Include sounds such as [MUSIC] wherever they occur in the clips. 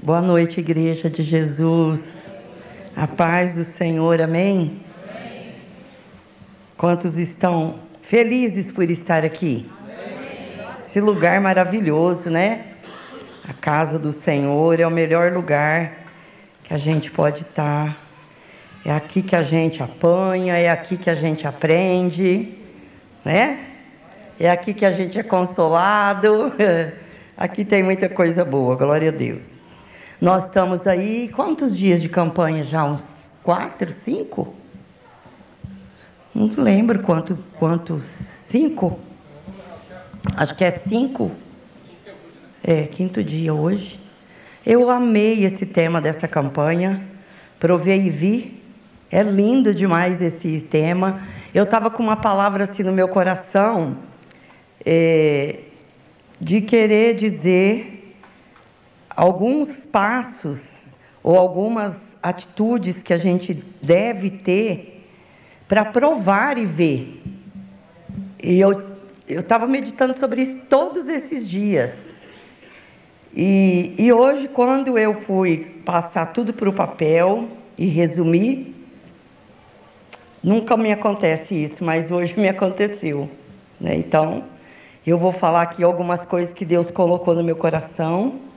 Boa noite, Igreja de Jesus. A paz do Senhor, amém? amém. Quantos estão felizes por estar aqui? Amém. Esse lugar maravilhoso, né? A casa do Senhor é o melhor lugar que a gente pode estar. É aqui que a gente apanha, é aqui que a gente aprende, né? É aqui que a gente é consolado. [LAUGHS] Aqui tem muita coisa boa, glória a Deus. Nós estamos aí, quantos dias de campanha já? Uns quatro, cinco? Não lembro quanto, quantos. Cinco? Acho que é cinco. É, quinto dia hoje. Eu amei esse tema dessa campanha. Provei e vi. É lindo demais esse tema. Eu estava com uma palavra assim no meu coração. É, de querer dizer alguns passos ou algumas atitudes que a gente deve ter para provar e ver. E eu eu estava meditando sobre isso todos esses dias. E, e hoje, quando eu fui passar tudo para o papel e resumir, nunca me acontece isso, mas hoje me aconteceu. Né? Então, eu vou falar aqui algumas coisas que Deus colocou no meu coração,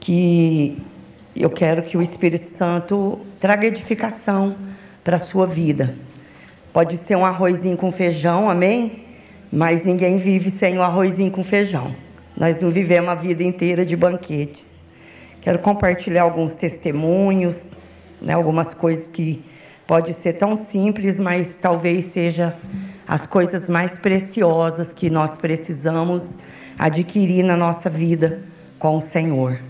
que eu quero que o Espírito Santo traga edificação para a sua vida. Pode ser um arrozinho com feijão, amém? Mas ninguém vive sem o um arrozinho com feijão. Nós não vivemos a vida inteira de banquetes. Quero compartilhar alguns testemunhos, né, algumas coisas que pode ser tão simples, mas talvez seja as coisas mais preciosas que nós precisamos adquirir na nossa vida com o Senhor.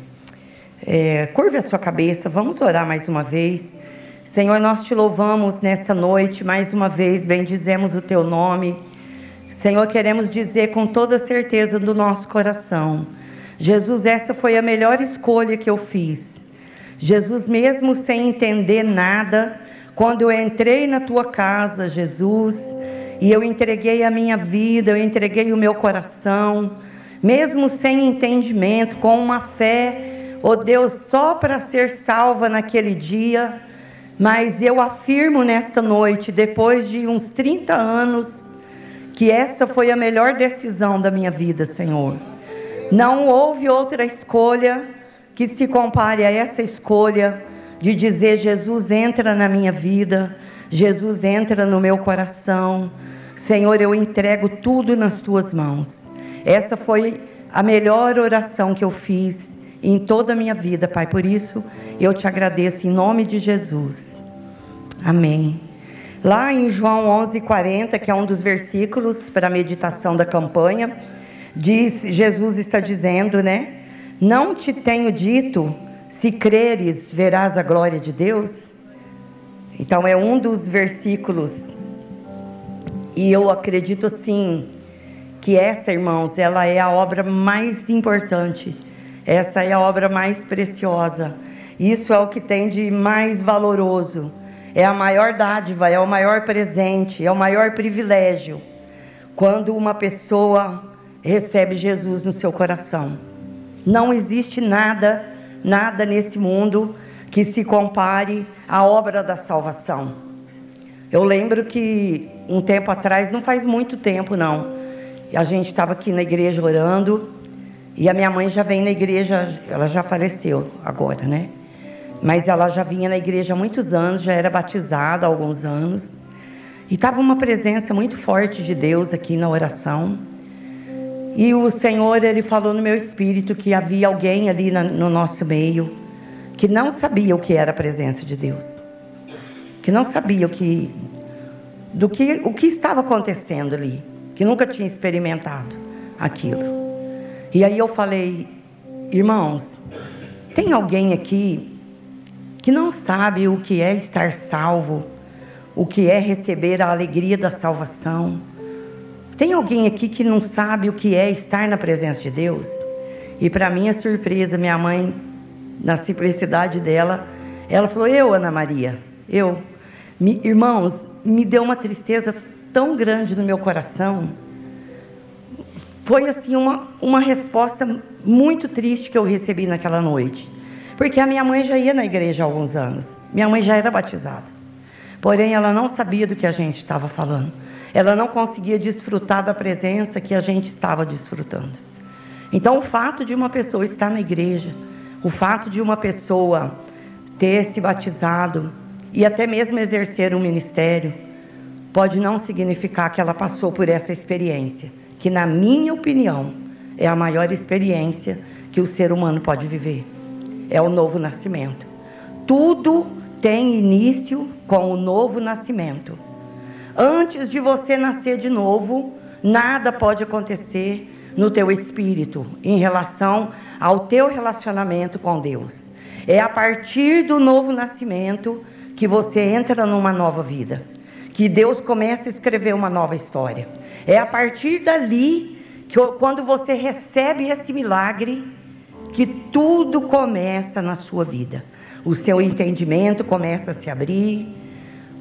É, curve a sua cabeça, vamos orar mais uma vez. Senhor, nós te louvamos nesta noite, mais uma vez, bendizemos o teu nome. Senhor, queremos dizer com toda certeza do nosso coração: Jesus, essa foi a melhor escolha que eu fiz. Jesus, mesmo sem entender nada, quando eu entrei na tua casa, Jesus, e eu entreguei a minha vida, eu entreguei o meu coração, mesmo sem entendimento, com uma fé, oh Deus, só para ser salva naquele dia. Mas eu afirmo nesta noite, depois de uns 30 anos, que essa foi a melhor decisão da minha vida, Senhor. Não houve outra escolha que se compare a essa escolha de dizer: Jesus entra na minha vida, Jesus entra no meu coração. Senhor, eu entrego tudo nas tuas mãos. Essa foi a melhor oração que eu fiz em toda a minha vida, Pai. Por isso, eu te agradeço em nome de Jesus. Amém. Lá em João 11:40, que é um dos versículos para a meditação da campanha, diz Jesus está dizendo, né? Não te tenho dito, se creres, verás a glória de Deus. Então é um dos versículos e eu acredito assim que essa, irmãos, ela é a obra mais importante. Essa é a obra mais preciosa. Isso é o que tem de mais valoroso. É a maior dádiva, é o maior presente, é o maior privilégio quando uma pessoa recebe Jesus no seu coração. Não existe nada, nada nesse mundo que se compare à obra da salvação. Eu lembro que um tempo atrás, não faz muito tempo não, a gente estava aqui na igreja orando e a minha mãe já vem na igreja, ela já faleceu agora, né? Mas ela já vinha na igreja há muitos anos, já era batizada há alguns anos. E estava uma presença muito forte de Deus aqui na oração. E o Senhor, ele falou no meu espírito que havia alguém ali no nosso meio que não sabia o que era a presença de Deus que não sabia o que, do que, o que estava acontecendo ali, que nunca tinha experimentado aquilo. E aí eu falei, irmãos, tem alguém aqui que não sabe o que é estar salvo, o que é receber a alegria da salvação? Tem alguém aqui que não sabe o que é estar na presença de Deus? E para minha surpresa, minha mãe, na simplicidade dela, ela falou: Eu, Ana Maria, eu. Me, irmãos, me deu uma tristeza tão grande no meu coração. Foi assim uma, uma resposta muito triste que eu recebi naquela noite. Porque a minha mãe já ia na igreja há alguns anos. Minha mãe já era batizada. Porém, ela não sabia do que a gente estava falando. Ela não conseguia desfrutar da presença que a gente estava desfrutando. Então, o fato de uma pessoa estar na igreja, o fato de uma pessoa ter se batizado e até mesmo exercer um ministério, pode não significar que ela passou por essa experiência, que, na minha opinião, é a maior experiência que o ser humano pode viver é o novo nascimento. Tudo tem início com o novo nascimento. Antes de você nascer de novo, nada pode acontecer no teu espírito em relação ao teu relacionamento com Deus. É a partir do novo nascimento que você entra numa nova vida, que Deus começa a escrever uma nova história. É a partir dali que quando você recebe esse milagre, que tudo começa na sua vida. O seu entendimento começa a se abrir,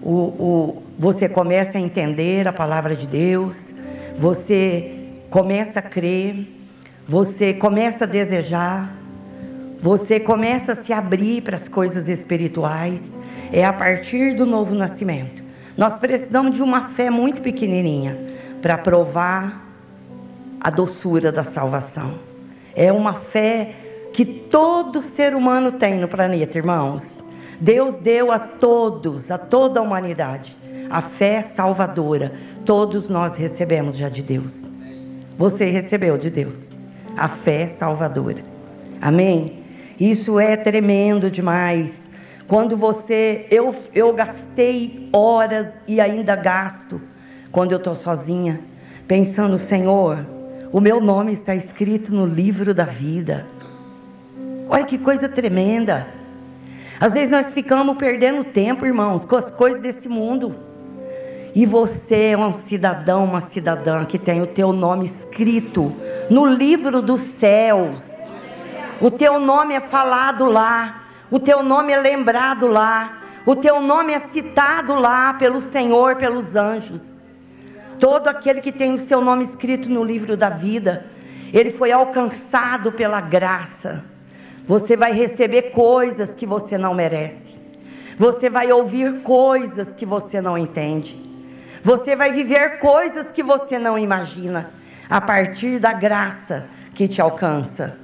o, o, você começa a entender a palavra de Deus, você começa a crer, você começa a desejar, você começa a se abrir para as coisas espirituais. É a partir do novo nascimento. Nós precisamos de uma fé muito pequenininha para provar a doçura da salvação. É uma fé que todo ser humano tem no planeta, irmãos. Deus deu a todos, a toda a humanidade, a fé salvadora. Todos nós recebemos já de Deus. Você recebeu de Deus a fé salvadora. Amém? Isso é tremendo demais. Quando você, eu, eu gastei horas e ainda gasto quando eu estou sozinha, pensando, Senhor, o meu nome está escrito no livro da vida. Olha que coisa tremenda. Às vezes nós ficamos perdendo tempo, irmãos, com as coisas desse mundo. E você é um cidadão, uma cidadã que tem o teu nome escrito no livro dos céus. O teu nome é falado lá, o teu nome é lembrado lá, o teu nome é citado lá pelo Senhor, pelos anjos. Todo aquele que tem o seu nome escrito no livro da vida, ele foi alcançado pela graça. Você vai receber coisas que você não merece. Você vai ouvir coisas que você não entende. Você vai viver coisas que você não imagina, a partir da graça que te alcança.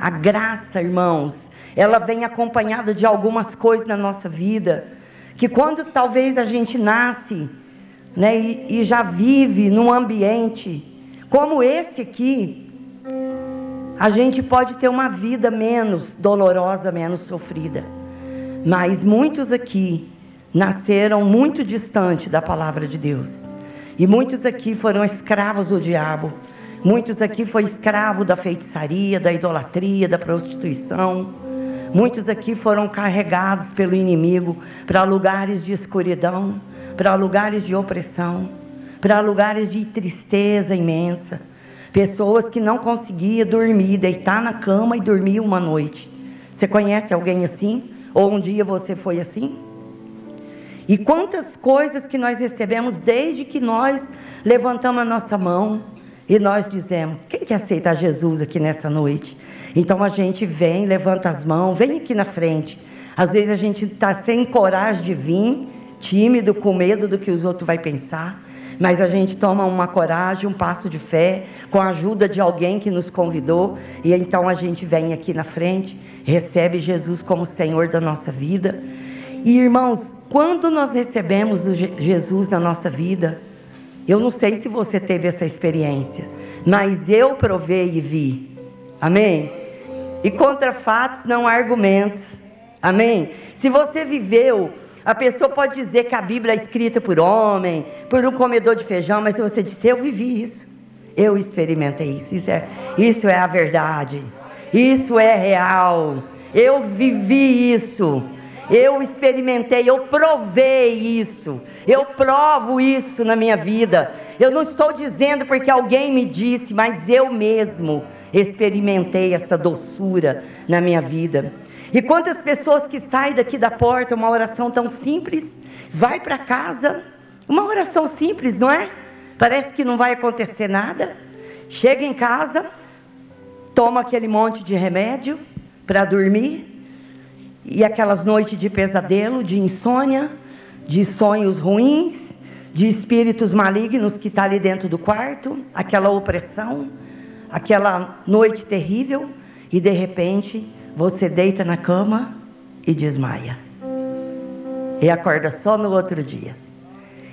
A graça, irmãos, ela vem acompanhada de algumas coisas na nossa vida, que quando talvez a gente nasce, né, e, e já vive num ambiente como esse aqui, a gente pode ter uma vida menos dolorosa, menos sofrida. Mas muitos aqui nasceram muito distante da palavra de Deus. E muitos aqui foram escravos do diabo. Muitos aqui foram escravos da feitiçaria, da idolatria, da prostituição. Muitos aqui foram carregados pelo inimigo para lugares de escuridão para lugares de opressão, para lugares de tristeza imensa. Pessoas que não conseguiam dormir, deitar na cama e dormir uma noite. Você conhece alguém assim? Ou um dia você foi assim? E quantas coisas que nós recebemos desde que nós levantamos a nossa mão e nós dizemos: quem quer aceitar Jesus aqui nessa noite? Então a gente vem, levanta as mãos, vem aqui na frente. Às vezes a gente está sem coragem de vir tímido, com medo do que os outros vão pensar, mas a gente toma uma coragem, um passo de fé, com a ajuda de alguém que nos convidou, e então a gente vem aqui na frente, recebe Jesus como Senhor da nossa vida. E irmãos, quando nós recebemos Jesus na nossa vida, eu não sei se você teve essa experiência, mas eu provei e vi. Amém? E contra fatos não há argumentos. Amém? Se você viveu a pessoa pode dizer que a Bíblia é escrita por homem, por um comedor de feijão, mas se você disser, eu vivi isso, eu experimentei isso, isso é, isso é a verdade, isso é real, eu vivi isso, eu experimentei, eu provei isso, eu provo isso na minha vida. Eu não estou dizendo porque alguém me disse, mas eu mesmo experimentei essa doçura na minha vida. E quantas pessoas que saem daqui da porta, uma oração tão simples, vai para casa, uma oração simples, não é? Parece que não vai acontecer nada. Chega em casa, toma aquele monte de remédio para dormir, e aquelas noites de pesadelo, de insônia, de sonhos ruins, de espíritos malignos que está ali dentro do quarto, aquela opressão, aquela noite terrível, e de repente você deita na cama e desmaia. E acorda só no outro dia.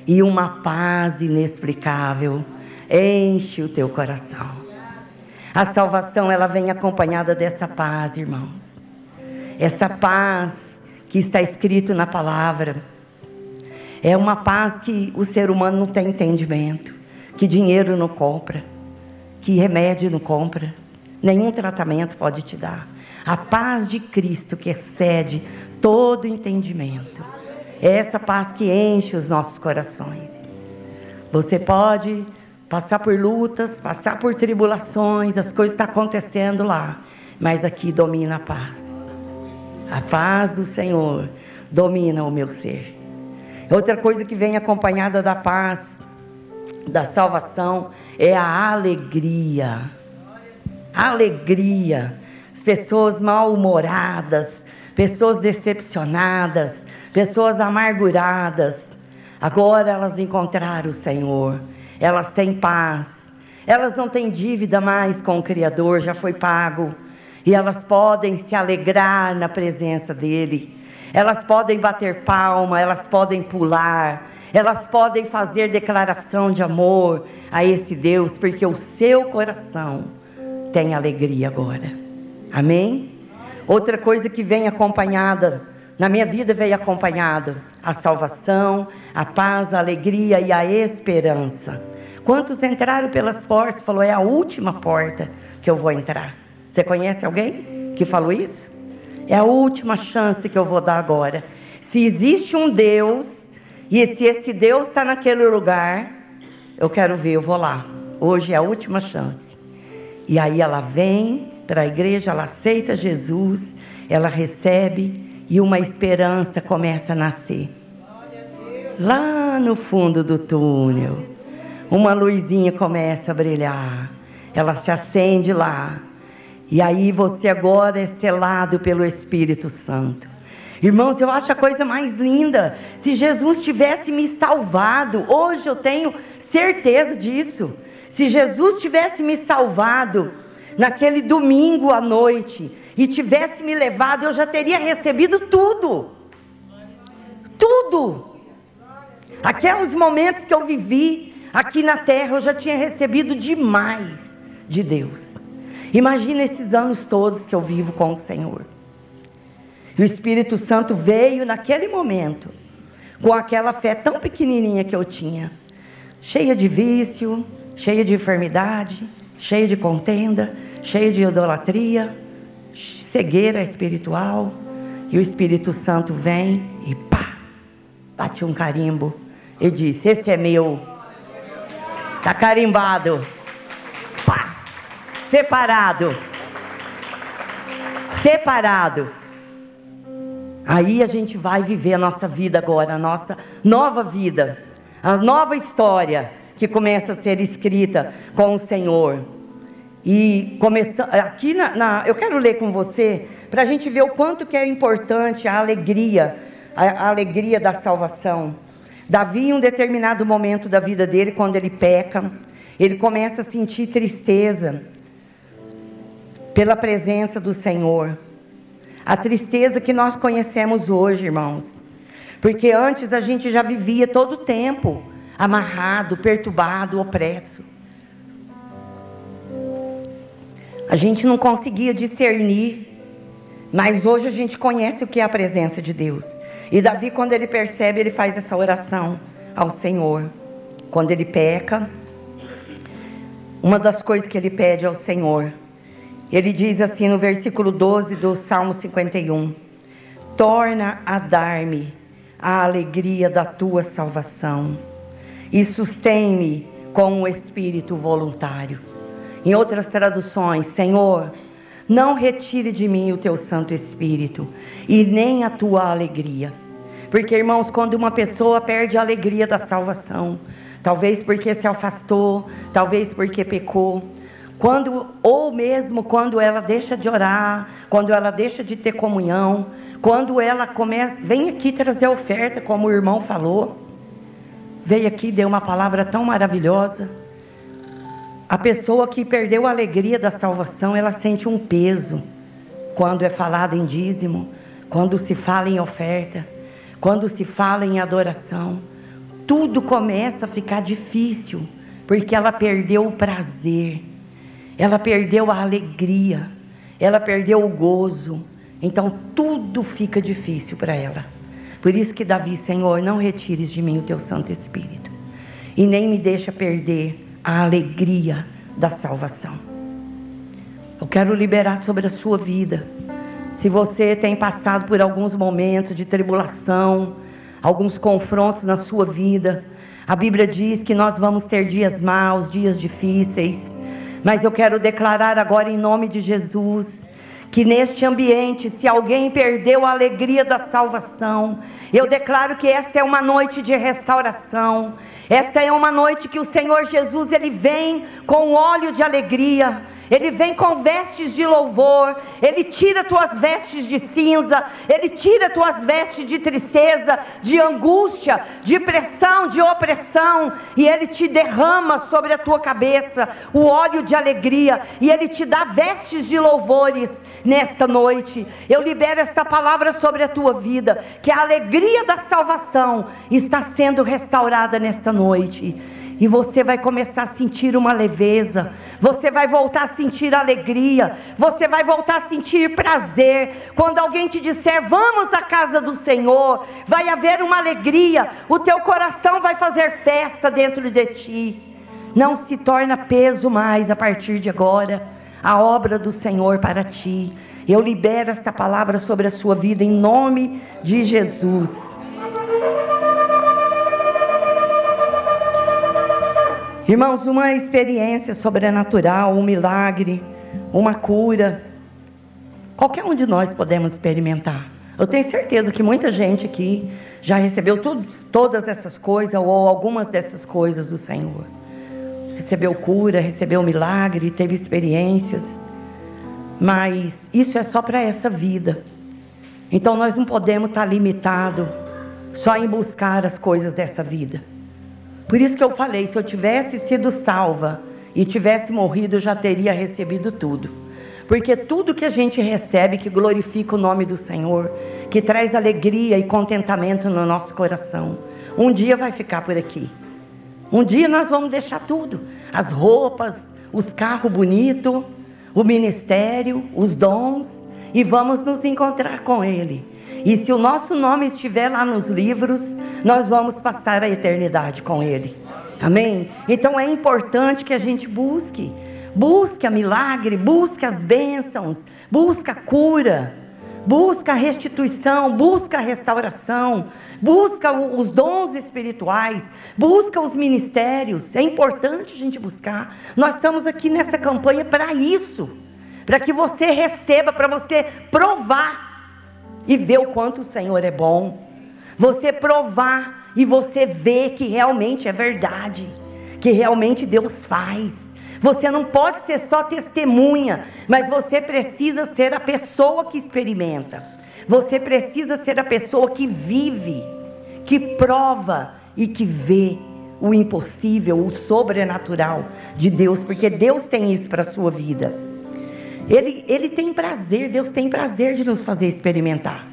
E uma paz inexplicável enche o teu coração. A salvação ela vem acompanhada dessa paz, irmãos. Essa paz que está escrito na palavra é uma paz que o ser humano não tem entendimento, que dinheiro não compra, que remédio não compra, nenhum tratamento pode te dar. A paz de Cristo que excede todo entendimento. Essa paz que enche os nossos corações. Você pode passar por lutas, passar por tribulações, as coisas estão acontecendo lá, mas aqui domina a paz. A paz do Senhor domina o meu ser. Outra coisa que vem acompanhada da paz, da salvação, é a alegria. Alegria. As pessoas mal-humoradas, pessoas decepcionadas, pessoas amarguradas. Agora elas encontraram o Senhor. Elas têm paz. Elas não têm dívida mais com o Criador, já foi pago. E elas podem se alegrar na presença dEle elas podem bater palma, elas podem pular, elas podem fazer declaração de amor a esse Deus, porque o seu coração tem alegria agora. Amém? Outra coisa que vem acompanhada, na minha vida veio acompanhada, a salvação, a paz, a alegria e a esperança. Quantos entraram pelas portas? Falou, é a última porta que eu vou entrar. Você conhece alguém que falou isso? É a última chance que eu vou dar agora. Se existe um Deus, e se esse Deus está naquele lugar, eu quero ver, eu vou lá. Hoje é a última chance. E aí ela vem para a igreja, ela aceita Jesus, ela recebe e uma esperança começa a nascer. Lá no fundo do túnel, uma luzinha começa a brilhar. Ela se acende lá. E aí você agora é selado pelo Espírito Santo. Irmãos, eu acho a coisa mais linda. Se Jesus tivesse me salvado, hoje eu tenho certeza disso. Se Jesus tivesse me salvado naquele domingo à noite e tivesse me levado, eu já teria recebido tudo. Tudo. Aqueles momentos que eu vivi aqui na terra, eu já tinha recebido demais de Deus. Imagina esses anos todos que eu vivo com o Senhor. E o Espírito Santo veio naquele momento, com aquela fé tão pequenininha que eu tinha, cheia de vício, cheia de enfermidade, cheia de contenda, cheia de idolatria, cegueira espiritual. E o Espírito Santo vem e pá, bate um carimbo e diz: Esse é meu, está carimbado separado. Separado. Aí a gente vai viver a nossa vida agora, a nossa nova vida, a nova história que começa a ser escrita com o Senhor. E começando aqui na, na, eu quero ler com você para a gente ver o quanto que é importante a alegria, a, a alegria da salvação. Davi, em um determinado momento da vida dele, quando ele peca, ele começa a sentir tristeza pela presença do Senhor. A tristeza que nós conhecemos hoje, irmãos. Porque antes a gente já vivia todo o tempo amarrado, perturbado, opresso. A gente não conseguia discernir, mas hoje a gente conhece o que é a presença de Deus. E Davi, quando ele percebe, ele faz essa oração ao Senhor. Quando ele peca, uma das coisas que ele pede ao Senhor ele diz assim no versículo 12 do Salmo 51: Torna a dar-me a alegria da tua salvação e sustém-me com o espírito voluntário. Em outras traduções, Senhor, não retire de mim o teu Santo Espírito e nem a tua alegria. Porque, irmãos, quando uma pessoa perde a alegria da salvação, talvez porque se afastou, talvez porque pecou, quando ou mesmo quando ela deixa de orar, quando ela deixa de ter comunhão, quando ela começa, vem aqui trazer oferta, como o irmão falou. Veio aqui, deu uma palavra tão maravilhosa. A pessoa que perdeu a alegria da salvação, ela sente um peso quando é falado em dízimo, quando se fala em oferta, quando se fala em adoração. Tudo começa a ficar difícil, porque ela perdeu o prazer ela perdeu a alegria, ela perdeu o gozo. Então tudo fica difícil para ela. Por isso que Davi, Senhor, não retires de mim o teu Santo Espírito e nem me deixa perder a alegria da salvação. Eu quero liberar sobre a sua vida. Se você tem passado por alguns momentos de tribulação, alguns confrontos na sua vida, a Bíblia diz que nós vamos ter dias maus, dias difíceis. Mas eu quero declarar agora em nome de Jesus que neste ambiente, se alguém perdeu a alegria da salvação, eu declaro que esta é uma noite de restauração. Esta é uma noite que o Senhor Jesus ele vem com óleo de alegria. Ele vem com vestes de louvor, Ele tira tuas vestes de cinza, Ele tira tuas vestes de tristeza, de angústia, de pressão, de opressão, e Ele te derrama sobre a tua cabeça o óleo de alegria, e Ele te dá vestes de louvores nesta noite. Eu libero esta palavra sobre a tua vida, que a alegria da salvação está sendo restaurada nesta noite. E você vai começar a sentir uma leveza, você vai voltar a sentir alegria, você vai voltar a sentir prazer. Quando alguém te disser, vamos à casa do Senhor, vai haver uma alegria, o teu coração vai fazer festa dentro de ti. Não se torna peso mais a partir de agora a obra do Senhor para ti. Eu libero esta palavra sobre a sua vida em nome de Jesus. Irmãos, uma experiência sobrenatural, um milagre, uma cura, qualquer um de nós podemos experimentar. Eu tenho certeza que muita gente aqui já recebeu tudo, todas essas coisas ou algumas dessas coisas do Senhor. Recebeu cura, recebeu milagre, teve experiências. Mas isso é só para essa vida. Então nós não podemos estar limitados só em buscar as coisas dessa vida. Por isso que eu falei, se eu tivesse sido salva e tivesse morrido, eu já teria recebido tudo. Porque tudo que a gente recebe que glorifica o nome do Senhor, que traz alegria e contentamento no nosso coração, um dia vai ficar por aqui. Um dia nós vamos deixar tudo: as roupas, os carros bonitos, o ministério, os dons, e vamos nos encontrar com Ele. E se o nosso nome estiver lá nos livros, nós vamos passar a eternidade com Ele. Amém? Então é importante que a gente busque. Busque a milagre, busque as bênçãos, busque a cura, busca a restituição, busca a restauração, busca os dons espirituais, busca os ministérios. É importante a gente buscar. Nós estamos aqui nessa campanha para isso, para que você receba, para você provar e ver o quanto o Senhor é bom. Você provar e você ver que realmente é verdade, que realmente Deus faz. Você não pode ser só testemunha, mas você precisa ser a pessoa que experimenta. Você precisa ser a pessoa que vive, que prova e que vê o impossível, o sobrenatural de Deus, porque Deus tem isso para a sua vida. Ele, ele tem prazer, Deus tem prazer de nos fazer experimentar.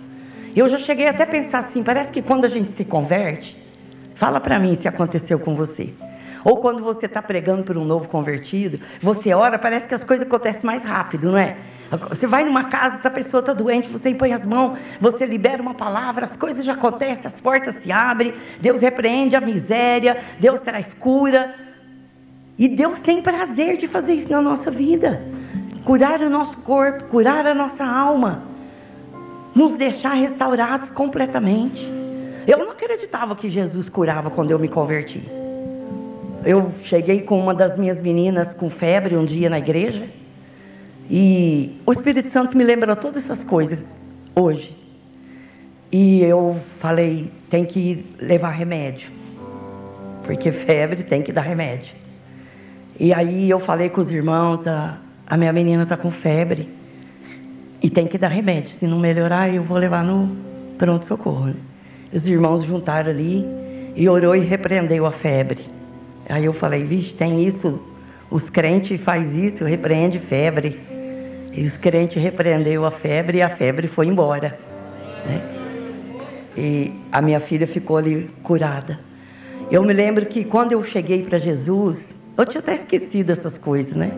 Eu já cheguei até a pensar assim, parece que quando a gente se converte, fala para mim se aconteceu com você. Ou quando você está pregando para um novo convertido, você ora, parece que as coisas acontecem mais rápido, não é? Você vai numa casa, a pessoa está doente, você impõe as mãos, você libera uma palavra, as coisas já acontecem, as portas se abrem, Deus repreende a miséria, Deus traz cura. E Deus tem prazer de fazer isso na nossa vida curar o nosso corpo, curar a nossa alma, nos deixar restaurados completamente. Eu não acreditava que Jesus curava quando eu me converti. Eu cheguei com uma das minhas meninas com febre um dia na igreja e o Espírito Santo me lembrou todas essas coisas hoje. E eu falei, tem que levar remédio. Porque febre tem que dar remédio. E aí eu falei com os irmãos, a, a minha menina está com febre e tem que dar remédio. Se não melhorar, eu vou levar no pronto-socorro. Os irmãos juntaram ali e orou e repreendeu a febre. Aí eu falei, vixe, tem isso, os crentes faz isso, repreende febre. E os crentes repreendeu a febre e a febre foi embora. Né? E a minha filha ficou ali curada. Eu me lembro que quando eu cheguei para Jesus, eu tinha até esquecido essas coisas, né?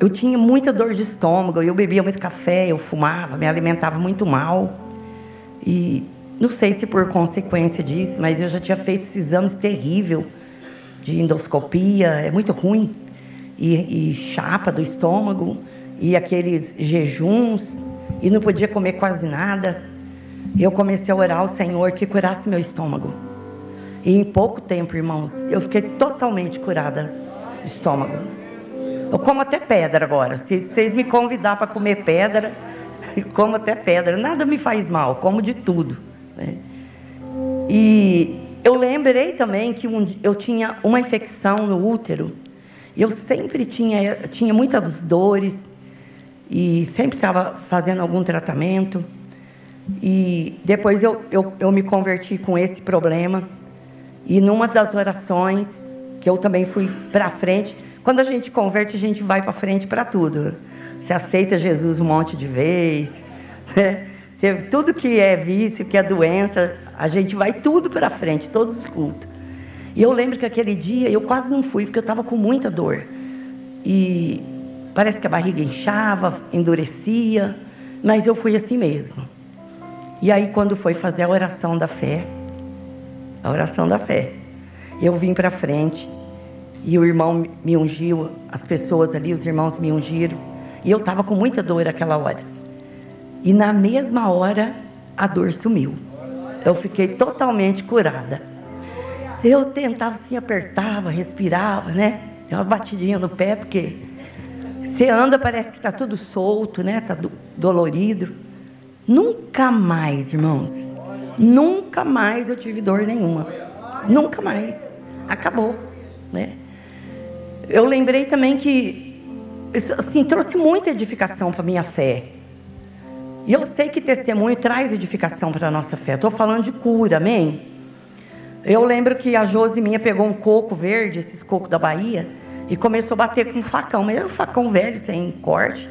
Eu tinha muita dor de estômago, eu bebia muito café, eu fumava, me alimentava muito mal. E não sei se por consequência disso, mas eu já tinha feito esses exames terríveis de endoscopia, é muito ruim. E, e chapa do estômago, e aqueles jejuns, e não podia comer quase nada. Eu comecei a orar ao Senhor que curasse meu estômago. E em pouco tempo, irmãos, eu fiquei totalmente curada do estômago. Eu como até pedra agora. Se vocês me convidar para comer pedra, eu como até pedra. Nada me faz mal, como de tudo. Né? E eu lembrei também que um, eu tinha uma infecção no útero. E eu sempre tinha, tinha muitas dores. E sempre estava fazendo algum tratamento. E depois eu, eu, eu me converti com esse problema. E numa das orações, que eu também fui para frente, quando a gente converte, a gente vai para frente para tudo. Você aceita Jesus um monte de vez, [LAUGHS] né? Você, tudo que é vício, que é doença, a gente vai tudo para frente, todos os cultos. E eu lembro que aquele dia eu quase não fui, porque eu estava com muita dor. E parece que a barriga inchava, endurecia, mas eu fui assim mesmo. E aí, quando foi fazer a oração da fé, a oração da fé. Eu vim para frente e o irmão me ungiu, as pessoas ali, os irmãos me ungiram. E eu estava com muita dor naquela hora. E na mesma hora, a dor sumiu. Eu fiquei totalmente curada. Eu tentava assim, apertava, respirava, né? Deu uma batidinha no pé, porque você anda, parece que está tudo solto, né? Está do, dolorido. Nunca mais, irmãos, Nunca mais eu tive dor nenhuma. Nunca mais. Acabou, né? Eu lembrei também que assim, trouxe muita edificação para minha fé. E eu sei que testemunho traz edificação para a nossa fé. Estou falando de cura, amém? Eu lembro que a Josi minha pegou um coco verde, esses cocos da Bahia, e começou a bater com um facão, mas era um facão velho, sem corte,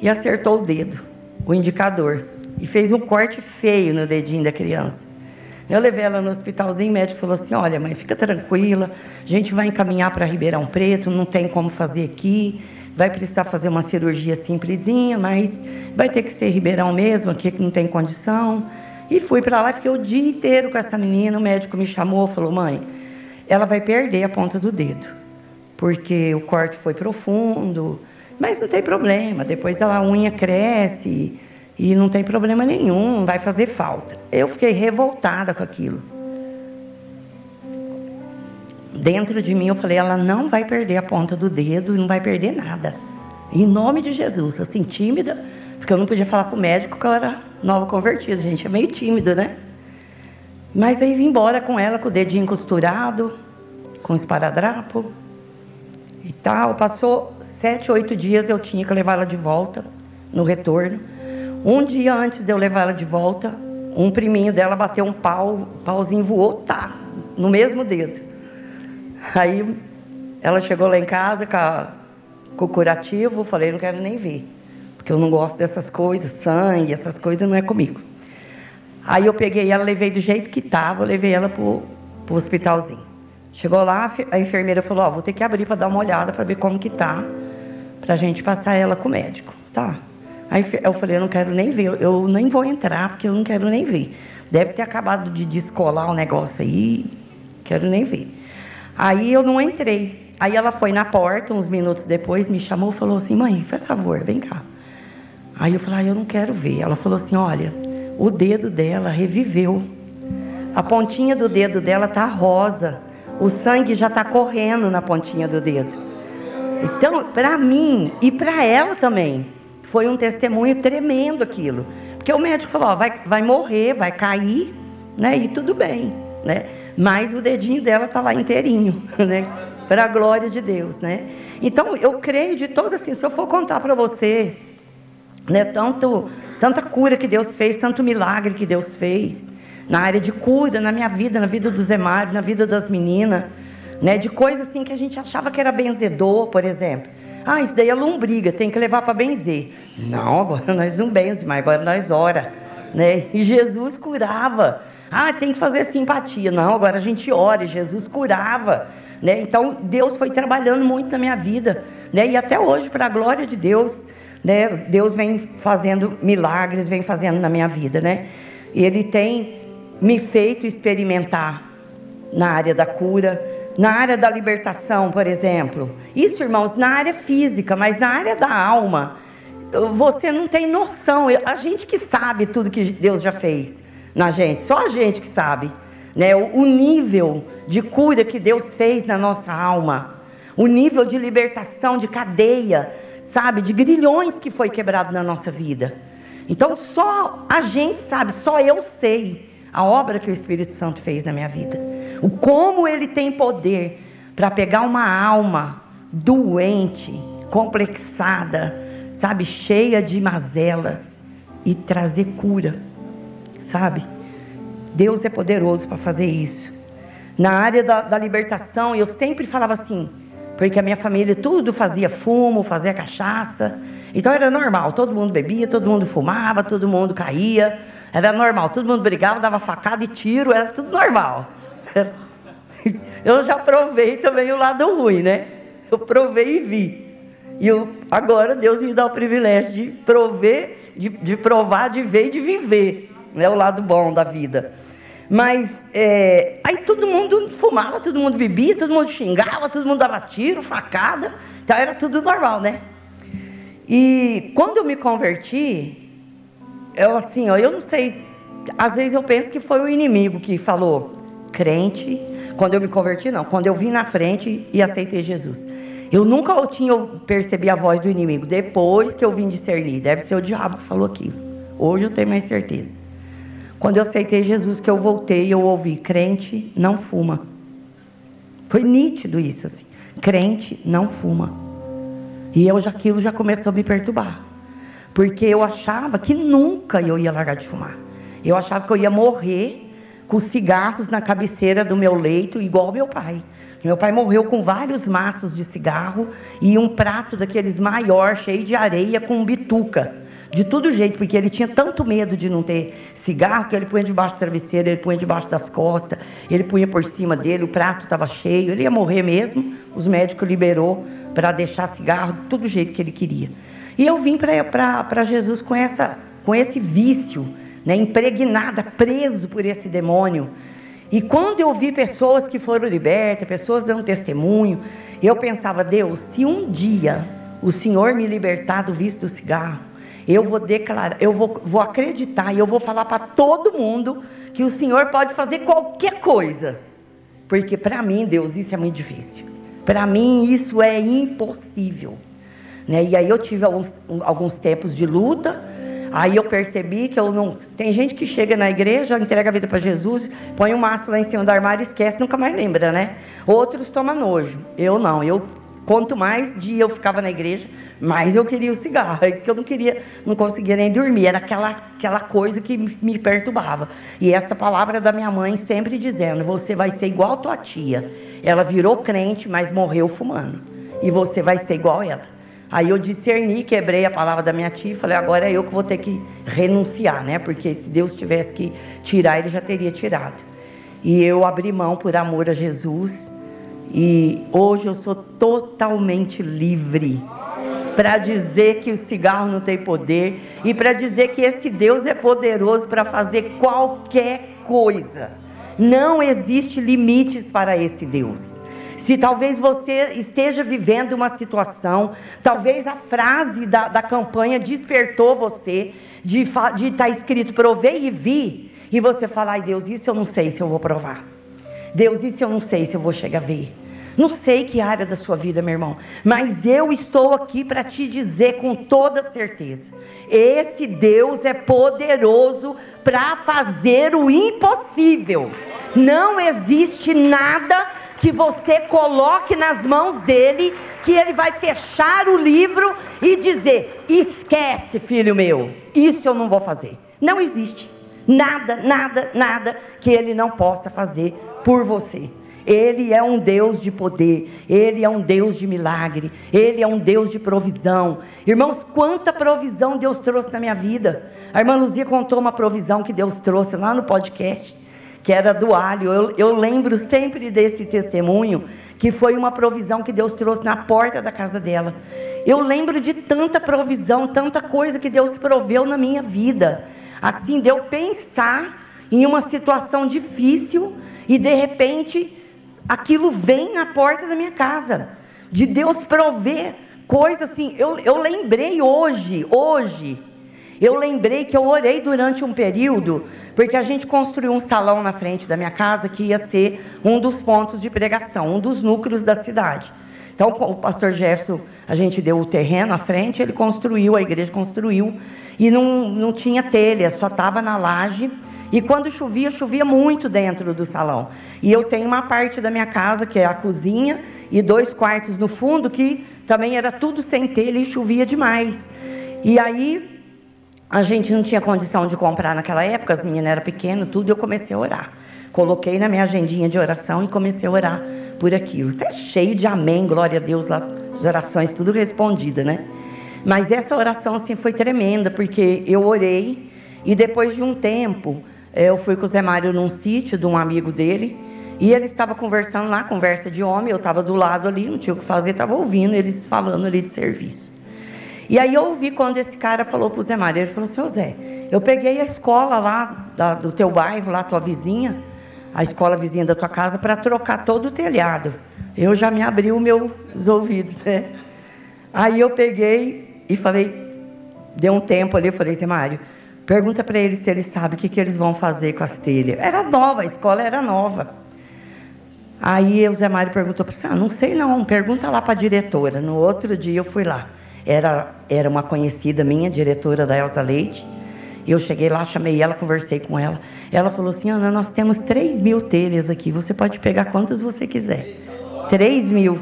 e acertou o dedo, o indicador e fez um corte feio no dedinho da criança. Eu levei ela no hospitalzinho, o médico falou assim: Olha, mãe, fica tranquila, a gente vai encaminhar para Ribeirão Preto, não tem como fazer aqui, vai precisar fazer uma cirurgia simplesinha, mas vai ter que ser Ribeirão mesmo, aqui que não tem condição. E fui para lá, fiquei o dia inteiro com essa menina. O médico me chamou, falou: Mãe, ela vai perder a ponta do dedo, porque o corte foi profundo, mas não tem problema, depois a unha cresce e não tem problema nenhum, não vai fazer falta. Eu fiquei revoltada com aquilo. Dentro de mim eu falei, ela não vai perder a ponta do dedo não vai perder nada. Em nome de Jesus, assim, tímida, porque eu não podia falar para o médico que eu era nova convertida, gente, é meio tímido, né? Mas aí vim embora com ela, com o dedinho costurado, com esparadrapo e tal. Passou sete, oito dias, eu tinha que levar ela de volta no retorno. Um dia antes de eu levar ela de volta, um priminho dela bateu um pau, o pauzinho voou, tá, no mesmo dedo. Aí ela chegou lá em casa com, a, com o curativo, falei, não quero nem ver, porque eu não gosto dessas coisas, sangue, essas coisas não é comigo. Aí eu peguei ela, levei do jeito que estava, levei ela para o hospitalzinho. Chegou lá, a enfermeira falou, ó, vou ter que abrir para dar uma olhada para ver como que tá, para a gente passar ela com o médico. Tá, Aí eu falei, eu não quero nem ver, eu nem vou entrar, porque eu não quero nem ver. Deve ter acabado de descolar o negócio aí, quero nem ver. Aí eu não entrei. Aí ela foi na porta, uns minutos depois, me chamou e falou assim, mãe, faz favor, vem cá. Aí eu falei, ah, eu não quero ver. Ela falou assim, olha, o dedo dela reviveu. A pontinha do dedo dela tá rosa. O sangue já está correndo na pontinha do dedo. Então, para mim e para ela também, foi um testemunho tremendo aquilo. Porque o médico falou, ó, vai, vai morrer, vai cair, né? E tudo bem, né? Mas o dedinho dela tá lá inteirinho, [LAUGHS] né? para a glória de Deus, né? Então, eu creio de todo assim, se eu for contar para você, né, tanto, tanta cura que Deus fez, tanto milagre que Deus fez, na área de cura, na minha vida, na vida do Zé na vida das meninas, né, de coisas assim que a gente achava que era benzedor, por exemplo. Ah, isso daí é lombriga, tem que levar para benzer. Não, agora [LAUGHS] nós não benzemos, mas agora nós ora. Né? E Jesus curava. Ah, tem que fazer simpatia. Não, agora a gente ora. E Jesus curava. Né? Então, Deus foi trabalhando muito na minha vida. Né? E até hoje, para a glória de Deus, né? Deus vem fazendo milagres, vem fazendo na minha vida. Né? Ele tem me feito experimentar na área da cura, na área da libertação, por exemplo. Isso, irmãos, na área física, mas na área da alma, você não tem noção. A gente que sabe tudo que Deus já fez na gente, só a gente que sabe. Né? O nível de cura que Deus fez na nossa alma, o nível de libertação de cadeia, sabe, de grilhões que foi quebrado na nossa vida. Então, só a gente sabe, só eu sei a obra que o Espírito Santo fez na minha vida. O como ele tem poder para pegar uma alma doente, complexada, sabe, cheia de mazelas e trazer cura, sabe? Deus é poderoso para fazer isso. Na área da, da, libertação, eu sempre falava assim, porque a minha família tudo fazia fumo, fazia cachaça. Então era normal, todo mundo bebia, todo mundo fumava, todo mundo caía. Era normal, todo mundo brigava, dava facada e tiro, era tudo normal. [LAUGHS] Eu já provei também o lado ruim, né? Eu provei e vi. E eu, agora Deus me dá o privilégio de prover, de, de provar, de ver e de viver. Né? O lado bom da vida. Mas é, aí todo mundo fumava, todo mundo bebia, todo mundo xingava, todo mundo dava tiro, facada. Então era tudo normal, né? E quando eu me converti, eu assim, ó, eu não sei, às vezes eu penso que foi o inimigo que falou, crente, quando eu me converti, não, quando eu vim na frente e aceitei Jesus. Eu nunca tinha percebi a voz do inimigo, depois que eu vim discernir, deve ser o diabo que falou aquilo. Hoje eu tenho mais certeza. Quando eu aceitei Jesus, que eu voltei, eu ouvi, crente não fuma. Foi nítido isso, assim. Crente não fuma. E eu já, aquilo já começou a me perturbar. Porque eu achava que nunca eu ia largar de fumar. Eu achava que eu ia morrer com cigarros na cabeceira do meu leito, igual meu pai. Meu pai morreu com vários maços de cigarro e um prato daqueles maior, cheio de areia, com bituca. De todo jeito, porque ele tinha tanto medo de não ter cigarro que ele punha debaixo do travesseiro, ele punha debaixo das costas, ele punha por cima dele, o prato estava cheio, ele ia morrer mesmo. Os médicos liberou para deixar cigarro de todo jeito que ele queria. E eu vim para Jesus com, essa, com esse vício, né, impregnada, preso por esse demônio. E quando eu vi pessoas que foram libertas, pessoas dando testemunho, eu pensava, Deus, se um dia o Senhor me libertar do vício do cigarro, eu vou declarar, eu vou, vou acreditar e eu vou falar para todo mundo que o Senhor pode fazer qualquer coisa. Porque para mim, Deus, isso é muito difícil. Para mim, isso é impossível. Né? E aí eu tive alguns, alguns tempos de luta. Aí eu percebi que eu não. Tem gente que chega na igreja, entrega a vida para Jesus, põe um maço lá em cima do armário e esquece, nunca mais lembra, né? Outros tomam nojo. Eu não. Eu quanto mais dia eu ficava na igreja, mais eu queria o cigarro, porque eu não queria, não conseguia nem dormir, era aquela, aquela coisa que me perturbava. E essa palavra da minha mãe sempre dizendo: você vai ser igual a tua tia. Ela virou crente, mas morreu fumando. E você vai ser igual ela. Aí eu discerni, quebrei a palavra da minha tia e falei, agora é eu que vou ter que renunciar, né? Porque se Deus tivesse que tirar, ele já teria tirado. E eu abri mão por amor a Jesus. E hoje eu sou totalmente livre para dizer que o cigarro não tem poder e para dizer que esse Deus é poderoso para fazer qualquer coisa. Não existe limites para esse Deus. Se talvez você esteja vivendo uma situação, talvez a frase da, da campanha despertou você, de estar tá escrito provei e vi, e você fala, ai Deus, isso eu não sei se eu vou provar. Deus, isso eu não sei se eu vou chegar a ver. Não sei que área da sua vida, meu irmão, mas eu estou aqui para te dizer com toda certeza: esse Deus é poderoso para fazer o impossível. Não existe nada que você coloque nas mãos dele, que ele vai fechar o livro e dizer: esquece, filho meu, isso eu não vou fazer. Não existe nada, nada, nada que ele não possa fazer por você. Ele é um Deus de poder, Ele é um Deus de milagre, Ele é um Deus de provisão. Irmãos, quanta provisão Deus trouxe na minha vida. A irmã Luzia contou uma provisão que Deus trouxe lá no podcast que era do alho. Eu, eu lembro sempre desse testemunho, que foi uma provisão que Deus trouxe na porta da casa dela. Eu lembro de tanta provisão, tanta coisa que Deus proveu na minha vida. Assim, de eu pensar em uma situação difícil e de repente aquilo vem na porta da minha casa. De Deus prover coisa assim. Eu, eu lembrei hoje, hoje, eu lembrei que eu orei durante um período, porque a gente construiu um salão na frente da minha casa que ia ser um dos pontos de pregação, um dos núcleos da cidade. Então, o pastor Jefferson, a gente deu o terreno à frente, ele construiu, a igreja construiu, e não, não tinha telha, só estava na laje. E quando chovia, chovia muito dentro do salão. E eu tenho uma parte da minha casa, que é a cozinha, e dois quartos no fundo, que também era tudo sem telha e chovia demais. E aí a gente não tinha condição de comprar naquela época, as meninas eram pequenas, tudo, e eu comecei a orar. Coloquei na minha agendinha de oração e comecei a orar por aquilo. Até cheio de amém, glória a Deus, lá, as orações tudo respondida, né? Mas essa oração assim foi tremenda, porque eu orei e depois de um tempo, eh, eu fui com o Zé Mário num sítio de um amigo dele, e ele estava conversando lá, conversa de homem, eu estava do lado ali, não tinha o que fazer, estava ouvindo eles falando ali de serviço. E aí eu ouvi quando esse cara falou para o Zé Mário, ele falou assim, ô Zé, eu peguei a escola lá da, do teu bairro, lá tua vizinha, a escola vizinha da tua casa, para trocar todo o telhado. Eu já me abri os meus ouvidos, né? Aí eu peguei e falei, deu um tempo ali, eu falei, Zé Mário, pergunta para eles se eles sabem o que, que eles vão fazer com as telhas. Era nova, a escola era nova. Aí o Zé Mário perguntou para você, ah, não sei não, pergunta lá para a diretora. No outro dia eu fui lá era, era uma conhecida minha, diretora da Elza Leite. E eu cheguei lá, chamei ela, conversei com ela. Ela falou assim: Ana, nós temos 3 mil telhas aqui, você pode pegar quantas você quiser. 3 mil.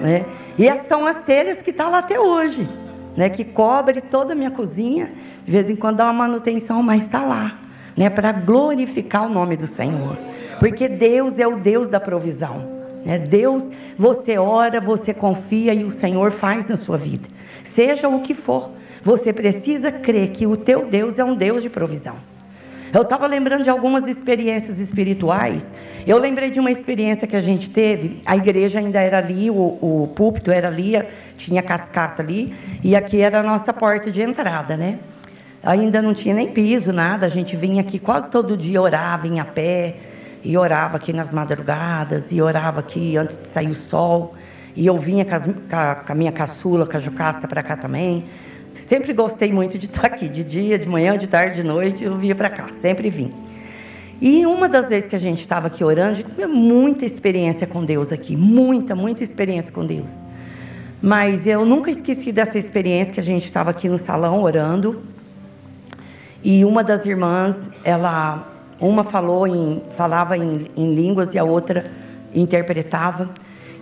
Né? E são as telhas que estão tá lá até hoje, né? que cobre toda a minha cozinha. De vez em quando dá uma manutenção, mas está lá, né? para glorificar o nome do Senhor. Porque Deus é o Deus da provisão. Né? Deus, você ora, você confia e o Senhor faz na sua vida seja o que for, você precisa crer que o teu Deus é um Deus de provisão. Eu estava lembrando de algumas experiências espirituais. Eu lembrei de uma experiência que a gente teve. A igreja ainda era ali, o, o púlpito era ali, tinha cascata ali, e aqui era a nossa porta de entrada, né? Ainda não tinha nem piso, nada. A gente vinha aqui quase todo dia, orava, em a pé, e orava aqui nas madrugadas, e orava aqui antes de sair o sol. E eu vinha com, as, com, a, minha caçula, com a Jucasta para cá também. Sempre gostei muito de estar aqui, de dia, de manhã, de tarde, de noite, eu vinha para cá, sempre vim. E uma das vezes que a gente estava aqui orando, a gente tinha muita experiência com Deus aqui, muita, muita experiência com Deus. Mas eu nunca esqueci dessa experiência que a gente estava aqui no salão orando. E uma das irmãs, ela, uma falou em, falava em, em línguas e a outra interpretava.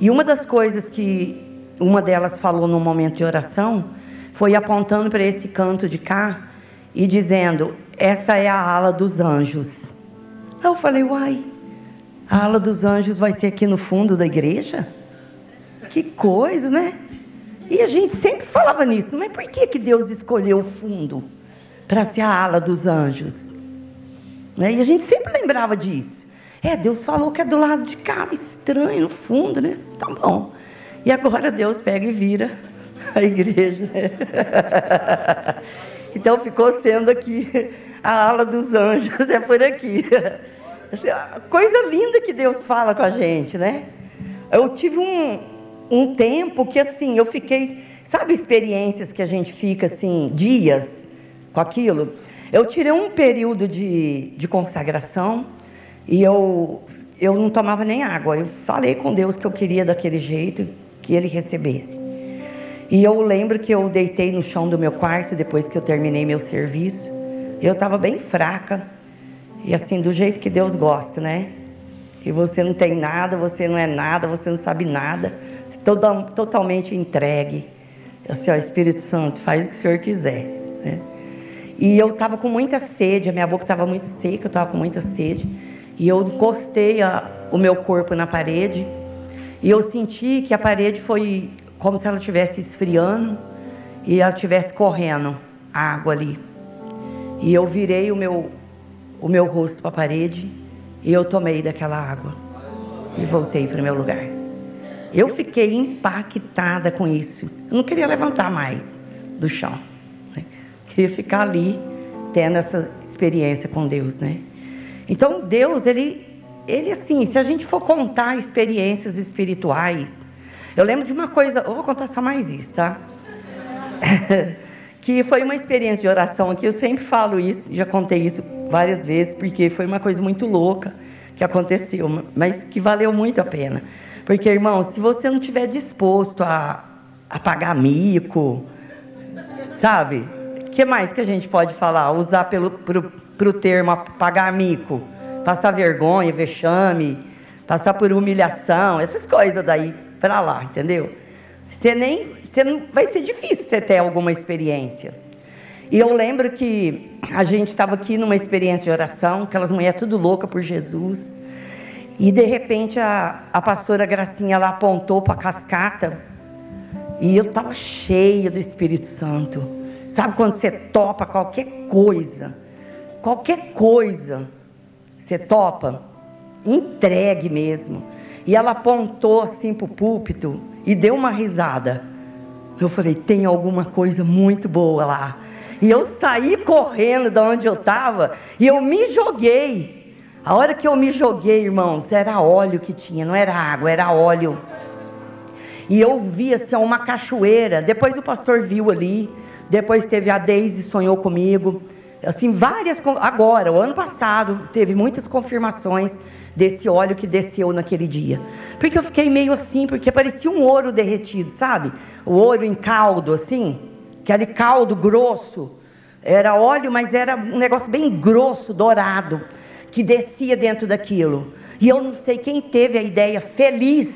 E uma das coisas que uma delas falou no momento de oração foi apontando para esse canto de cá e dizendo: Esta é a ala dos anjos. Eu falei: Uai, a ala dos anjos vai ser aqui no fundo da igreja? Que coisa, né? E a gente sempre falava nisso, mas por que, que Deus escolheu o fundo para ser a ala dos anjos? Né? E a gente sempre lembrava disso. É, Deus falou que é do lado de cá, estranho, no fundo, né? Tá bom. E agora Deus pega e vira a igreja. [LAUGHS] Então ficou sendo aqui a ala dos anjos, é por aqui. Assim, coisa linda que Deus fala com a gente, né? Eu tive um, um tempo que assim, eu fiquei, sabe experiências que a gente fica assim, dias com aquilo? Eu tirei um período de, de consagração, e eu, eu não tomava nem água. Eu falei com Deus que eu queria daquele jeito, que Ele recebesse. E eu lembro que eu deitei no chão do meu quarto depois que eu terminei meu serviço. Eu estava bem fraca. E assim, do jeito que Deus gosta, né? que você não tem nada, você não é nada, você não sabe nada, toda, totalmente entregue. Assim, ó, Espírito Santo, faz o que o Senhor quiser. Né? E eu estava com muita sede, a minha boca estava muito seca, eu estava com muita sede. E eu encostei a, o meu corpo na parede. E eu senti que a parede foi como se ela estivesse esfriando e ela estivesse correndo água ali. E eu virei o meu, o meu rosto para a parede e eu tomei daquela água e voltei para o meu lugar. Eu fiquei impactada com isso. Eu não queria levantar mais do chão. Né? Queria ficar ali tendo essa experiência com Deus, né? Então Deus, ele, ele assim, se a gente for contar experiências espirituais, eu lembro de uma coisa, eu vou contar só mais isso, tá? [LAUGHS] que foi uma experiência de oração aqui. Eu sempre falo isso, já contei isso várias vezes, porque foi uma coisa muito louca que aconteceu, mas que valeu muito a pena. Porque, irmão, se você não estiver disposto a, a pagar mico, sabe? O que mais que a gente pode falar? Usar pelo pro termo pagar mico, passar vergonha, vexame, passar por humilhação, essas coisas daí para lá, entendeu? Você nem você não, vai ser difícil você ter alguma experiência. E eu lembro que a gente estava aqui numa experiência de oração, aquelas mulheres tudo louca por Jesus. E de repente a, a pastora Gracinha ela apontou para a cascata e eu estava cheia do Espírito Santo. Sabe quando você topa qualquer coisa? Qualquer coisa você topa? Entregue mesmo. E ela apontou assim para o púlpito e deu uma risada. Eu falei, tem alguma coisa muito boa lá. E eu saí correndo de onde eu estava e eu me joguei. A hora que eu me joguei, irmãos, era óleo que tinha, não era água, era óleo. E eu vi assim uma cachoeira. Depois o pastor viu ali. Depois teve a Deise sonhou comigo. Assim, várias. Agora, o ano passado, teve muitas confirmações desse óleo que desceu naquele dia. Porque eu fiquei meio assim, porque parecia um ouro derretido, sabe? O ouro em caldo, assim, aquele caldo grosso. Era óleo, mas era um negócio bem grosso, dourado, que descia dentro daquilo. E eu não sei quem teve a ideia feliz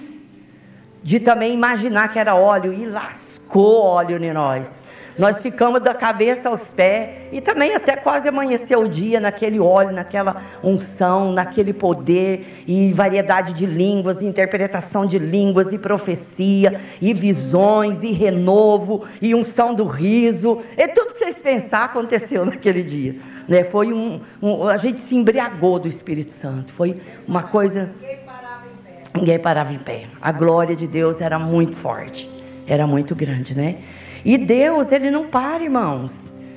de também imaginar que era óleo e lascou óleo em nós. Nós ficamos da cabeça aos pés e também até quase amanhecer o dia naquele óleo, naquela unção, naquele poder e variedade de línguas, interpretação de línguas e profecia e visões e renovo e unção do riso. E tudo que vocês pensar aconteceu [LAUGHS] naquele dia. Né? Foi um, um, a gente se embriagou do Espírito Santo. Foi uma coisa. Ninguém parava em pé. Ninguém parava em pé. A glória de Deus era muito forte, era muito grande, né? E Deus, ele não para, irmãos.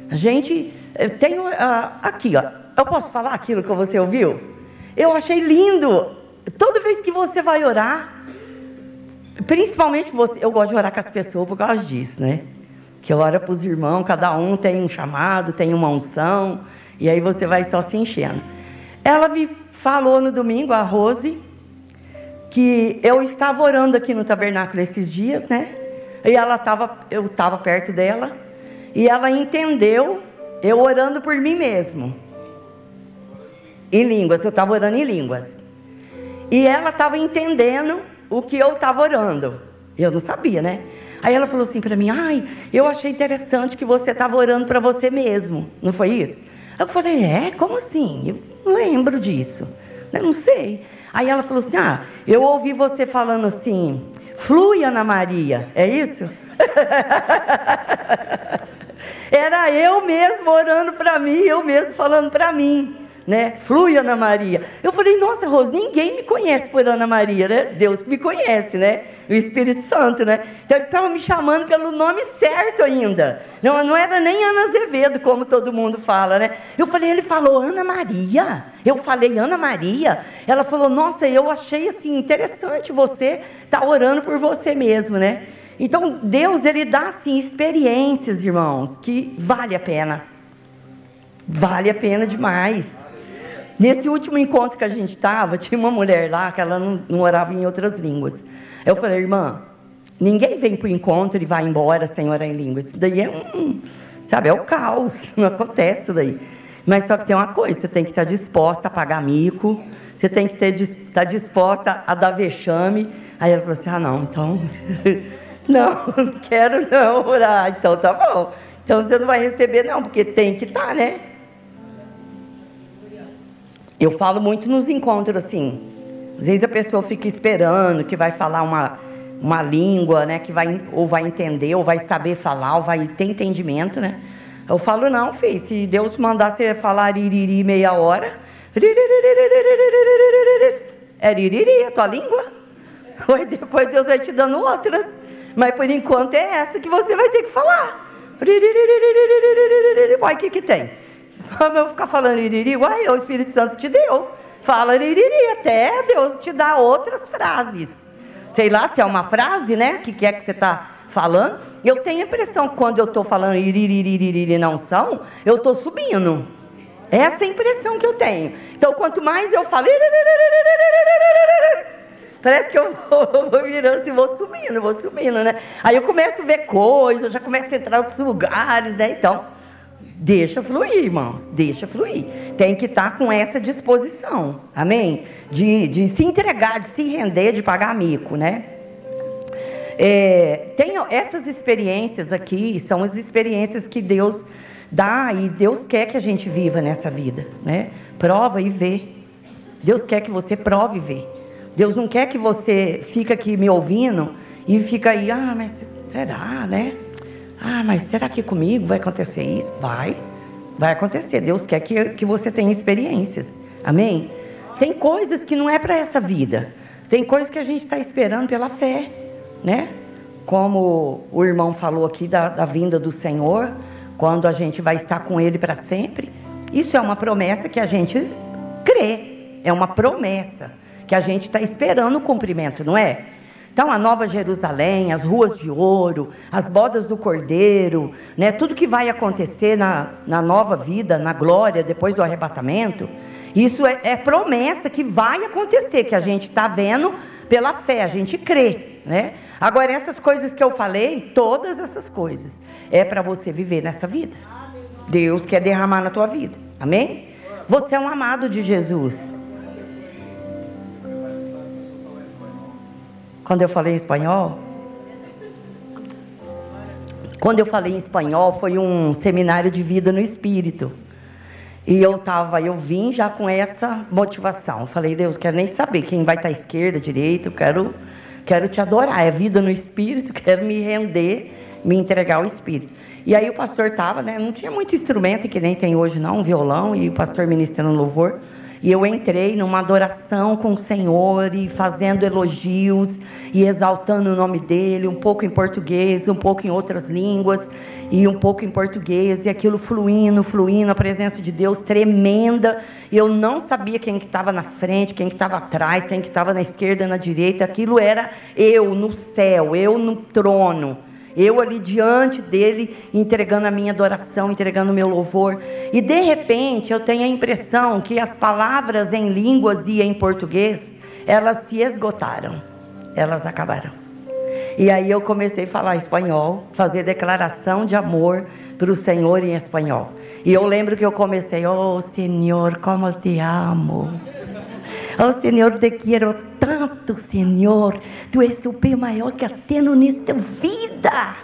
A gente tem uh, aqui, ó. Eu posso falar aquilo que você ouviu? Eu achei lindo. Toda vez que você vai orar, principalmente você, eu gosto de orar com as pessoas por causa disso, né? Que eu oro para os irmãos, cada um tem um chamado, tem uma unção, e aí você vai só se enchendo. Ela me falou no domingo, a Rose, que eu estava orando aqui no tabernáculo esses dias, né? E ela tava, eu estava perto dela, e ela entendeu eu orando por mim mesmo. Em línguas, eu estava orando em línguas. E ela estava entendendo o que eu estava orando. Eu não sabia, né? Aí ela falou assim para mim: Ai, eu achei interessante que você estava orando para você mesmo. Não foi isso? Eu falei: É? Como assim? Eu não lembro disso. Eu não sei. Aí ela falou assim: Ah, eu ouvi você falando assim. Flui, Ana Maria, é isso? [LAUGHS] Era eu mesmo orando para mim, eu mesmo falando para mim, né? Flui, Ana Maria. Eu falei, nossa, Rose, ninguém me conhece por Ana Maria, né? Deus me conhece, né? O Espírito Santo, né? Então ele estava me chamando pelo nome certo ainda. Não, não era nem Ana Azevedo, como todo mundo fala, né? Eu falei, ele falou Ana Maria. Eu falei Ana Maria. Ela falou, nossa, eu achei assim interessante você estar tá orando por você mesmo, né? Então Deus ele dá assim experiências, irmãos, que vale a pena. Vale a pena demais. Nesse último encontro que a gente estava, [LAUGHS] tinha uma mulher lá que ela não, não orava em outras línguas. Eu falei, irmã, ninguém vem para o encontro e vai embora sem orar em línguas. Isso daí é um, sabe, é o caos, [LAUGHS] não acontece isso daí. Mas só que tem uma coisa, você tem que estar disposta a pagar mico, você tem que estar tá disposta a dar vexame. Aí ela falou assim: ah, não, então. [LAUGHS] não, não quero não orar. Então tá bom. Então você não vai receber, não, porque tem que estar, tá, né? Eu falo muito nos encontros assim. Às vezes a pessoa fica esperando que vai falar uma, uma língua, né? Que vai, ou vai entender, ou vai saber falar, ou vai ter entendimento, né? Eu falo, não, filho, se Deus mandar você falar iriri meia hora, é iriri a tua língua. Aí depois Deus vai te dando outras. Mas por enquanto é essa que você vai ter que falar. Uai, o que que tem? Eu ficar falando iriri, uai, o Espírito Santo te deu. Fala iriri, até Deus te dá outras frases. Sei lá se é uma frase, né? Que que é que você está falando? Eu tenho a impressão quando eu estou falando iriri não são, eu estou subindo. Essa é a impressão que eu tenho. Então, quanto mais eu falo, parece que eu vou, vou virando assim, vou subindo, vou subindo, né? Aí eu começo a ver coisas, já começo a entrar em outros lugares, né? Então, deixa fluir, irmãos, deixa fluir. Tem que estar com essa disposição, amém? De, de se entregar, de se render, de pagar mico, né? É, tem essas experiências aqui, são as experiências que Deus dá e Deus quer que a gente viva nessa vida, né? Prova e vê. Deus quer que você prove e vê. Deus não quer que você fique aqui me ouvindo e fica aí, ah, mas será, né? Ah, mas será que comigo vai acontecer isso? Vai, vai acontecer. Deus quer que, que você tenha experiências. Amém? Tem coisas que não é para essa vida. Tem coisas que a gente está esperando pela fé, né? Como o irmão falou aqui da, da vinda do Senhor quando a gente vai estar com Ele para sempre. Isso é uma promessa que a gente crê, é uma promessa que a gente está esperando o cumprimento, não é? Então, a Nova Jerusalém, as ruas de ouro, as bodas do cordeiro, né, tudo que vai acontecer na, na nova vida, na glória, depois do arrebatamento, isso é, é promessa que vai acontecer, que a gente está vendo pela fé, a gente crê. Né? Agora, essas coisas que eu falei, todas essas coisas, é para você viver nessa vida. Deus quer derramar na tua vida. Amém? Você é um amado de Jesus. Quando eu falei em espanhol, quando eu falei em espanhol, foi um seminário de vida no espírito. E eu tava, eu vim já com essa motivação. falei, Deus, quero nem saber quem vai estar à esquerda, direita, eu quero, quero te adorar. É vida no espírito, [LAUGHS] quero me render me entregar ao Espírito. E aí o pastor estava, né, não tinha muito instrumento, que nem tem hoje não, um violão, e o pastor ministrando louvor. E eu entrei numa adoração com o Senhor e fazendo elogios e exaltando o nome dele, um pouco em português, um pouco em outras línguas e um pouco em português, e aquilo fluindo, fluindo, a presença de Deus tremenda. E eu não sabia quem que estava na frente, quem que estava atrás, quem que estava na esquerda, na direita. Aquilo era eu no céu, eu no trono. Eu ali diante dele, entregando a minha adoração, entregando o meu louvor. E de repente eu tenho a impressão que as palavras em línguas e em português, elas se esgotaram. Elas acabaram. E aí eu comecei a falar espanhol, fazer declaração de amor para o Senhor em espanhol. E eu lembro que eu comecei, oh Senhor, como te amo. Oh Senhor, te quero tanto, Senhor. Tu és o bem maior que tenho nesta vida.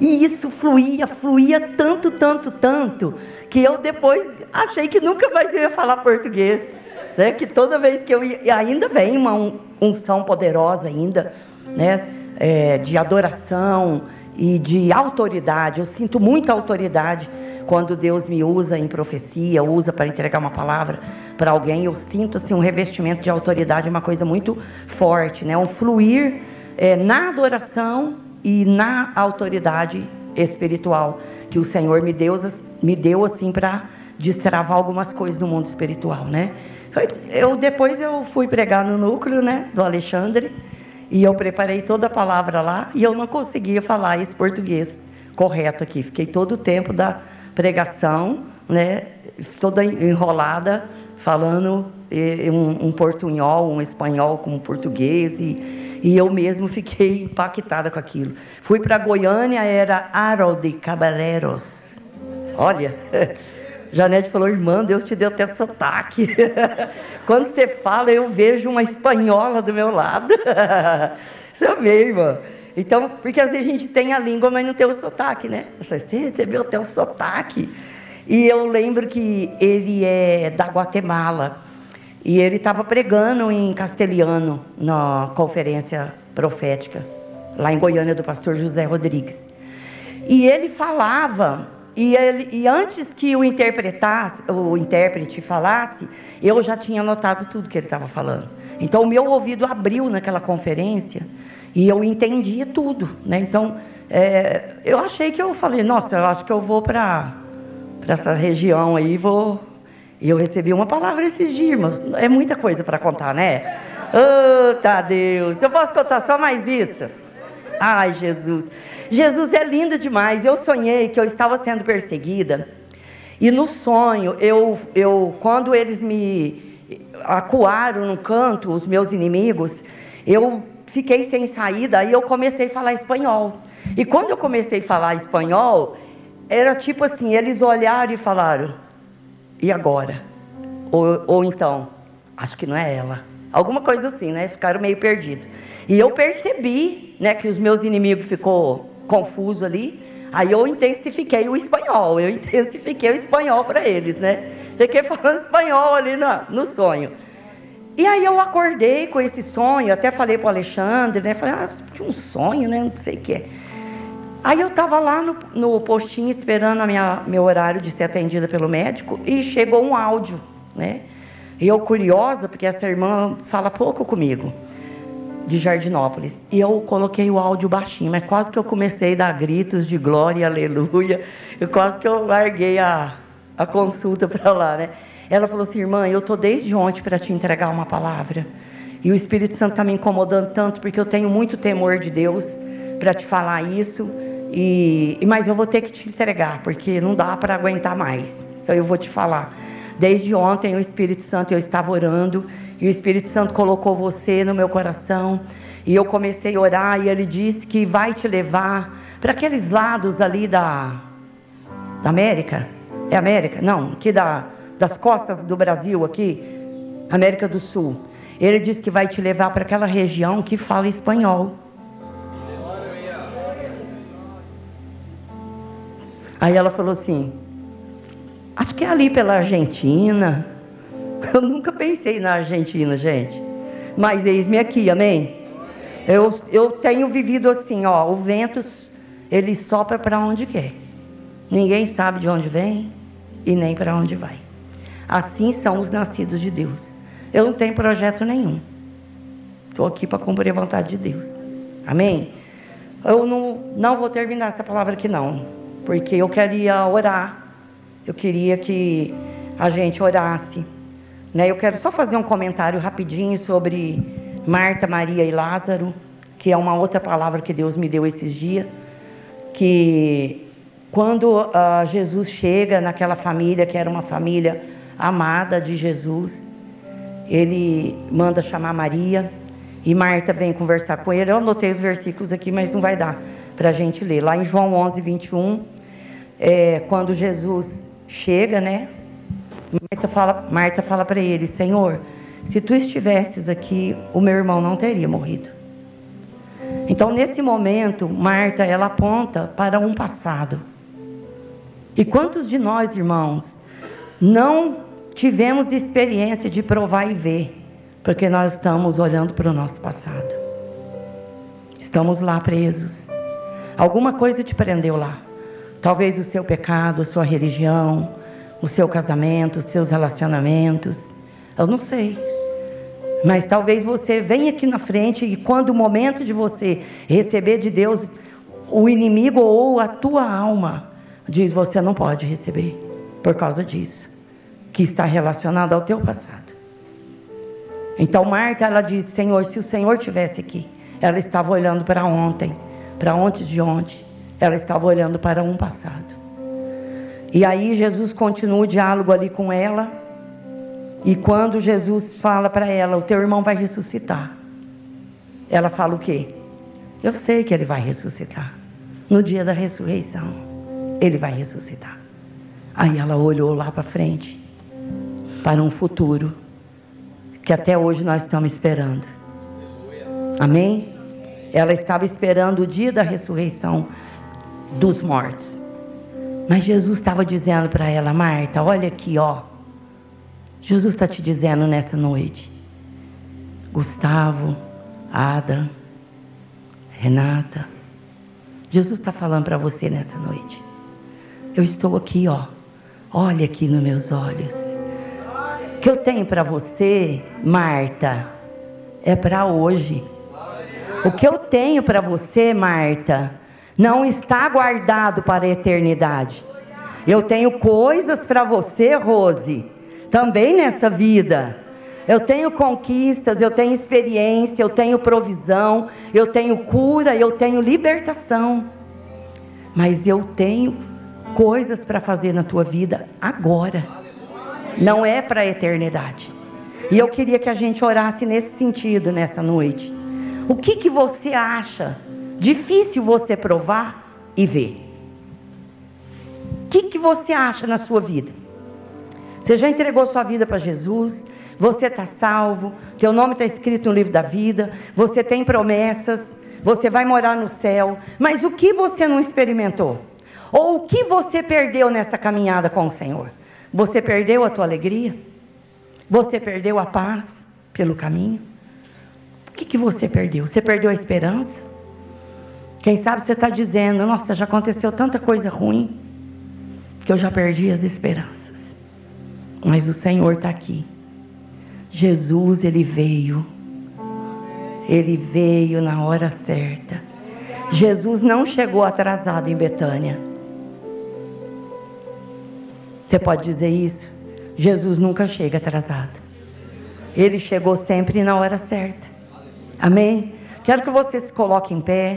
E isso fluía, fluía tanto, tanto, tanto, que eu depois achei que nunca mais ia falar português. Né? Que toda vez que eu ia, ainda vem uma unção poderosa ainda, né? É, de adoração e de autoridade. Eu sinto muita autoridade quando Deus me usa em profecia, usa para entregar uma palavra para alguém, eu sinto assim, um revestimento de autoridade, uma coisa muito forte, né? um fluir é, na adoração e na autoridade espiritual que o Senhor me deu, me deu assim para destravar algumas coisas no mundo espiritual, né? Eu depois eu fui pregar no núcleo, né, do Alexandre, e eu preparei toda a palavra lá e eu não conseguia falar esse português correto aqui. Fiquei todo o tempo da pregação, né, toda enrolada, falando um, um portunhol, um espanhol com um português, e, e eu mesmo fiquei impactada com aquilo. Fui para Goiânia, era Harold Caballeros. Olha, [LAUGHS] Janete falou, irmã, Deus te deu até sotaque. [LAUGHS] Quando você fala, eu vejo uma espanhola do meu lado. Isso é mesmo. Então, porque às vezes a gente tem a língua, mas não tem o sotaque, né? Você recebeu até o sotaque. E eu lembro que ele é da Guatemala. E ele estava pregando em castelhano na conferência profética, lá em Goiânia, do pastor José Rodrigues. E ele falava, e, ele, e antes que o interpretasse, o intérprete falasse, eu já tinha anotado tudo que ele estava falando. Então o meu ouvido abriu naquela conferência e eu entendia tudo, né? Então, é, eu achei que eu falei, nossa, eu acho que eu vou para essa região aí, vou. E eu recebi uma palavra esses dias, irmãos. É muita coisa para contar, né? Oh, tá Deus. Eu posso contar só mais isso? Ai, Jesus. Jesus é lindo demais. Eu sonhei que eu estava sendo perseguida. E no sonho, eu, eu quando eles me acuaram no canto, os meus inimigos, eu fiquei sem saída, aí eu comecei a falar espanhol. E quando eu comecei a falar espanhol, era tipo assim, eles olharam e falaram, e agora? Ou, ou então, acho que não é ela. Alguma coisa assim, né? Ficaram meio perdidos. E eu percebi, né, que os meus inimigos ficou confuso ali. Aí eu intensifiquei o espanhol, eu [LAUGHS] intensifiquei o espanhol para eles, né? Fiquei falando espanhol ali no, no sonho. E aí eu acordei com esse sonho, até falei para o Alexandre, né? Falei, ah, tinha um sonho, né? Não sei o que é. Aí eu estava lá no, no, postinho esperando a minha, meu horário de ser atendida pelo médico e chegou um áudio, né? E eu curiosa, porque essa irmã fala pouco comigo, de Jardinópolis. E eu coloquei o áudio baixinho, mas quase que eu comecei a dar gritos de glória aleluia. E quase que eu larguei a, a consulta [LAUGHS] para lá, né? Ela falou assim: irmã, eu estou desde ontem para te entregar uma palavra. E o Espírito Santo está me incomodando tanto, porque eu tenho muito temor de Deus para te falar isso. E, mas eu vou ter que te entregar, porque não dá para aguentar mais. Então eu vou te falar. Desde ontem o Espírito Santo eu estava orando e o Espírito Santo colocou você no meu coração e eu comecei a orar e ele disse que vai te levar para aqueles lados ali da da América. É América? Não, que da das costas do Brasil aqui, América do Sul. Ele diz que vai te levar para aquela região que fala espanhol. Aí ela falou assim: Acho que é ali pela Argentina. [LAUGHS] Eu nunca pensei na Argentina, gente. Mas eis-me aqui, amém? Eu, eu tenho vivido assim, ó. O vento, ele sopra para onde quer. Ninguém sabe de onde vem e nem para onde vai. Assim são os nascidos de Deus. Eu não tenho projeto nenhum. Estou aqui para cumprir a vontade de Deus. Amém? Eu não, não vou terminar essa palavra aqui, não. Porque eu queria orar. Eu queria que a gente orasse. Né? Eu quero só fazer um comentário rapidinho sobre Marta, Maria e Lázaro, que é uma outra palavra que Deus me deu esses dias. Que quando uh, Jesus chega naquela família, que era uma família amada de Jesus. Ele manda chamar Maria e Marta vem conversar com ele. Eu anotei os versículos aqui, mas não vai dar para a gente ler. Lá em João 11, 21, é, quando Jesus chega, né? Marta fala, Marta fala para ele: Senhor, se tu estivesses aqui, o meu irmão não teria morrido. Então, nesse momento, Marta, ela aponta para um passado. E quantos de nós, irmãos, não tivemos experiência de provar e ver, porque nós estamos olhando para o nosso passado. Estamos lá presos. Alguma coisa te prendeu lá. Talvez o seu pecado, a sua religião, o seu casamento, os seus relacionamentos. Eu não sei. Mas talvez você venha aqui na frente e quando o momento de você receber de Deus, o inimigo ou a tua alma diz: você não pode receber por causa disso que está relacionado ao teu passado. Então Marta, ela disse: Senhor, se o Senhor tivesse aqui, ela estava olhando para ontem, para ontem de ontem, ela estava olhando para um passado. E aí Jesus continua o diálogo ali com ela. E quando Jesus fala para ela, o teu irmão vai ressuscitar. Ela fala o quê? Eu sei que ele vai ressuscitar. No dia da ressurreição, ele vai ressuscitar. Aí ela olhou lá para frente, para um futuro que até hoje nós estamos esperando. Amém? Ela estava esperando o dia da ressurreição dos mortos. Mas Jesus estava dizendo para ela, Marta, olha aqui, ó. Jesus está te dizendo nessa noite. Gustavo, Ada, Renata. Jesus está falando para você nessa noite. Eu estou aqui, ó. Olha aqui nos meus olhos. O que eu tenho para você, Marta, é para hoje. O que eu tenho para você, Marta, não está guardado para a eternidade. Eu tenho coisas para você, Rose, também nessa vida. Eu tenho conquistas, eu tenho experiência, eu tenho provisão, eu tenho cura, eu tenho libertação. Mas eu tenho coisas para fazer na tua vida agora. Não é para a eternidade. E eu queria que a gente orasse nesse sentido nessa noite. O que que você acha difícil você provar e ver? O que que você acha na sua vida? Você já entregou sua vida para Jesus? Você está salvo? Teu nome está escrito no livro da vida? Você tem promessas? Você vai morar no céu? Mas o que você não experimentou? Ou o que você perdeu nessa caminhada com o Senhor? Você perdeu a tua alegria? Você perdeu a paz pelo caminho? O que, que você perdeu? Você perdeu a esperança? Quem sabe você está dizendo, nossa, já aconteceu tanta coisa ruim que eu já perdi as esperanças. Mas o Senhor está aqui. Jesus, ele veio. Ele veio na hora certa. Jesus não chegou atrasado em Betânia. Você pode dizer isso? Jesus nunca chega atrasado. Ele chegou sempre na hora certa. Amém? Quero que você se coloque em pé.